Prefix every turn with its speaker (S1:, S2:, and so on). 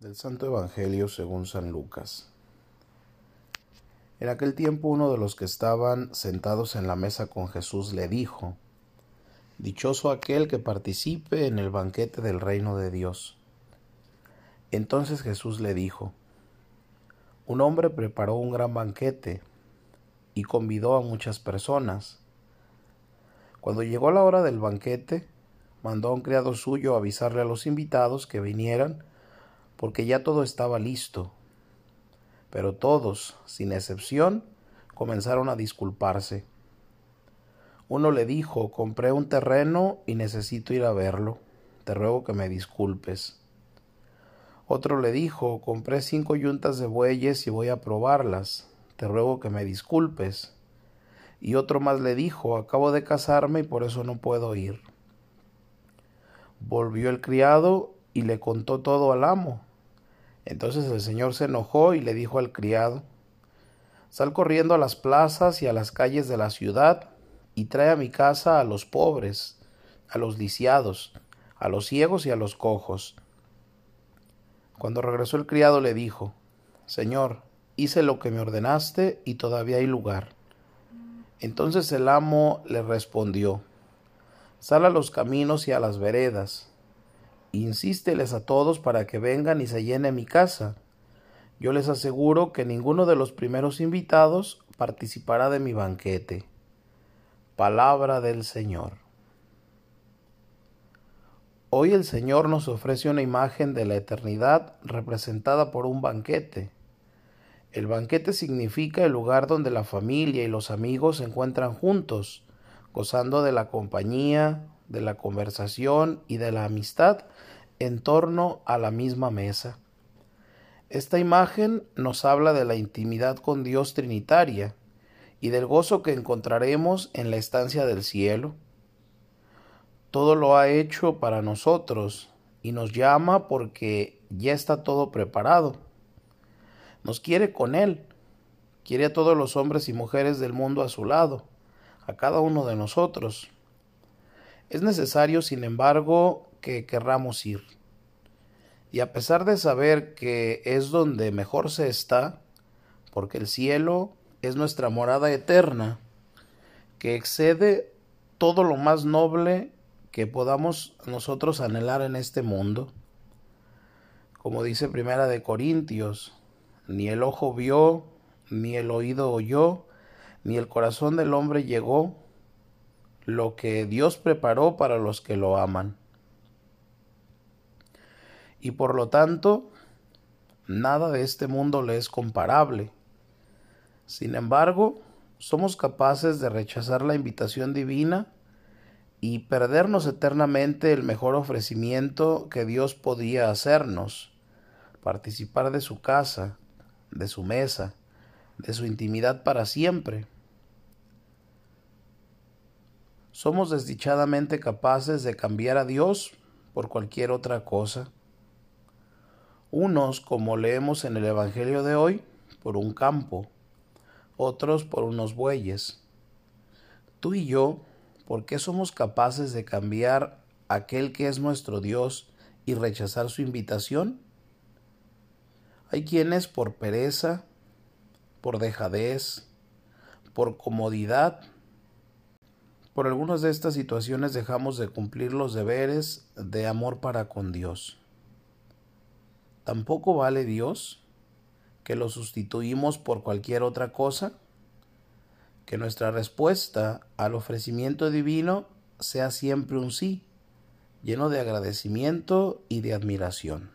S1: Del Santo Evangelio según San Lucas. En aquel tiempo uno de los que estaban sentados en la mesa con Jesús le dijo, Dichoso aquel que participe en el banquete del reino de Dios. Entonces Jesús le dijo, Un hombre preparó un gran banquete y convidó a muchas personas. Cuando llegó la hora del banquete, mandó a un criado suyo avisarle a los invitados que vinieran, porque ya todo estaba listo. Pero todos, sin excepción, comenzaron a disculparse. Uno le dijo, compré un terreno y necesito ir a verlo. Te ruego que me disculpes. Otro le dijo, compré cinco yuntas de bueyes y voy a probarlas. Te ruego que me disculpes. Y otro más le dijo, acabo de casarme y por eso no puedo ir. Volvió el criado y le contó todo al amo. Entonces el señor se enojó y le dijo al criado, Sal corriendo a las plazas y a las calles de la ciudad y trae a mi casa a los pobres, a los lisiados, a los ciegos y a los cojos. Cuando regresó el criado le dijo, Señor, hice lo que me ordenaste y todavía hay lugar. Entonces el amo le respondió, Sal a los caminos y a las veredas, insísteles a todos para que vengan y se llene mi casa. Yo les aseguro que ninguno de los primeros invitados participará de mi banquete. Palabra del Señor. Hoy el Señor nos ofrece una imagen de la eternidad representada por un banquete. El banquete significa el lugar donde la familia y los amigos se encuentran juntos, gozando de la compañía, de la conversación y de la amistad en torno a la misma mesa. Esta imagen nos habla de la intimidad con Dios Trinitaria y del gozo que encontraremos en la estancia del cielo. Todo lo ha hecho para nosotros y nos llama porque ya está todo preparado. Nos quiere con Él, quiere a todos los hombres y mujeres del mundo a su lado a cada uno de nosotros. Es necesario, sin embargo, que querramos ir. Y a pesar de saber que es donde mejor se está, porque el cielo es nuestra morada eterna, que excede todo lo más noble que podamos nosotros anhelar en este mundo. Como dice Primera de Corintios, ni el ojo vio, ni el oído oyó, ni el corazón del hombre llegó lo que Dios preparó para los que lo aman. Y por lo tanto, nada de este mundo le es comparable. Sin embargo, somos capaces de rechazar la invitación divina y perdernos eternamente el mejor ofrecimiento que Dios podía hacernos, participar de su casa, de su mesa, de su intimidad para siempre. Somos desdichadamente capaces de cambiar a Dios por cualquier otra cosa. Unos, como leemos en el Evangelio de hoy, por un campo, otros por unos bueyes. Tú y yo, ¿por qué somos capaces de cambiar aquel que es nuestro Dios y rechazar su invitación? Hay quienes por pereza, por dejadez, por comodidad, por algunas de estas situaciones dejamos de cumplir los deberes de amor para con Dios. ¿Tampoco vale Dios que lo sustituimos por cualquier otra cosa? Que nuestra respuesta al ofrecimiento divino sea siempre un sí, lleno de agradecimiento y de admiración.